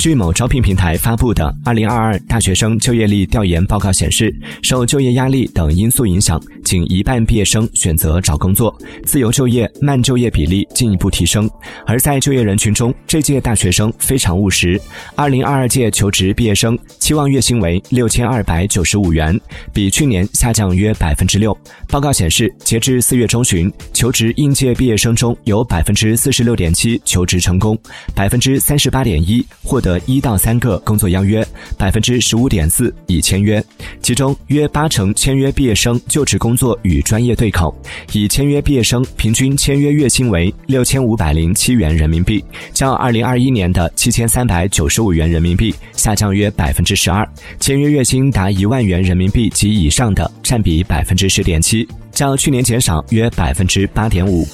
据某招聘平台发布的《二零二二大学生就业力调研报告》显示，受就业压力等因素影响，仅一半毕业生选择找工作，自由就业、慢就业比例进一步提升。而在就业人群中，这届大学生非常务实。二零二二届求职毕业生期望月薪为六千二百九十五元，比去年下降约百分之六。报告显示，截至四月中旬，求职应届毕业生中有百分之四十六点七求职成功，百分之三十八点一获得。得一到三个工作邀约，百分之十五点四已签约，其中约八成签约毕业生就职工作与专业对口，已签约毕业生平均签约月薪为六千五百零七元人民币，较二零二一年的七千三百九十五元人民币下降约百分之十二，签约月薪达一万元人民币及以上的占比百分之十点七，较去年减少约百分之八点五。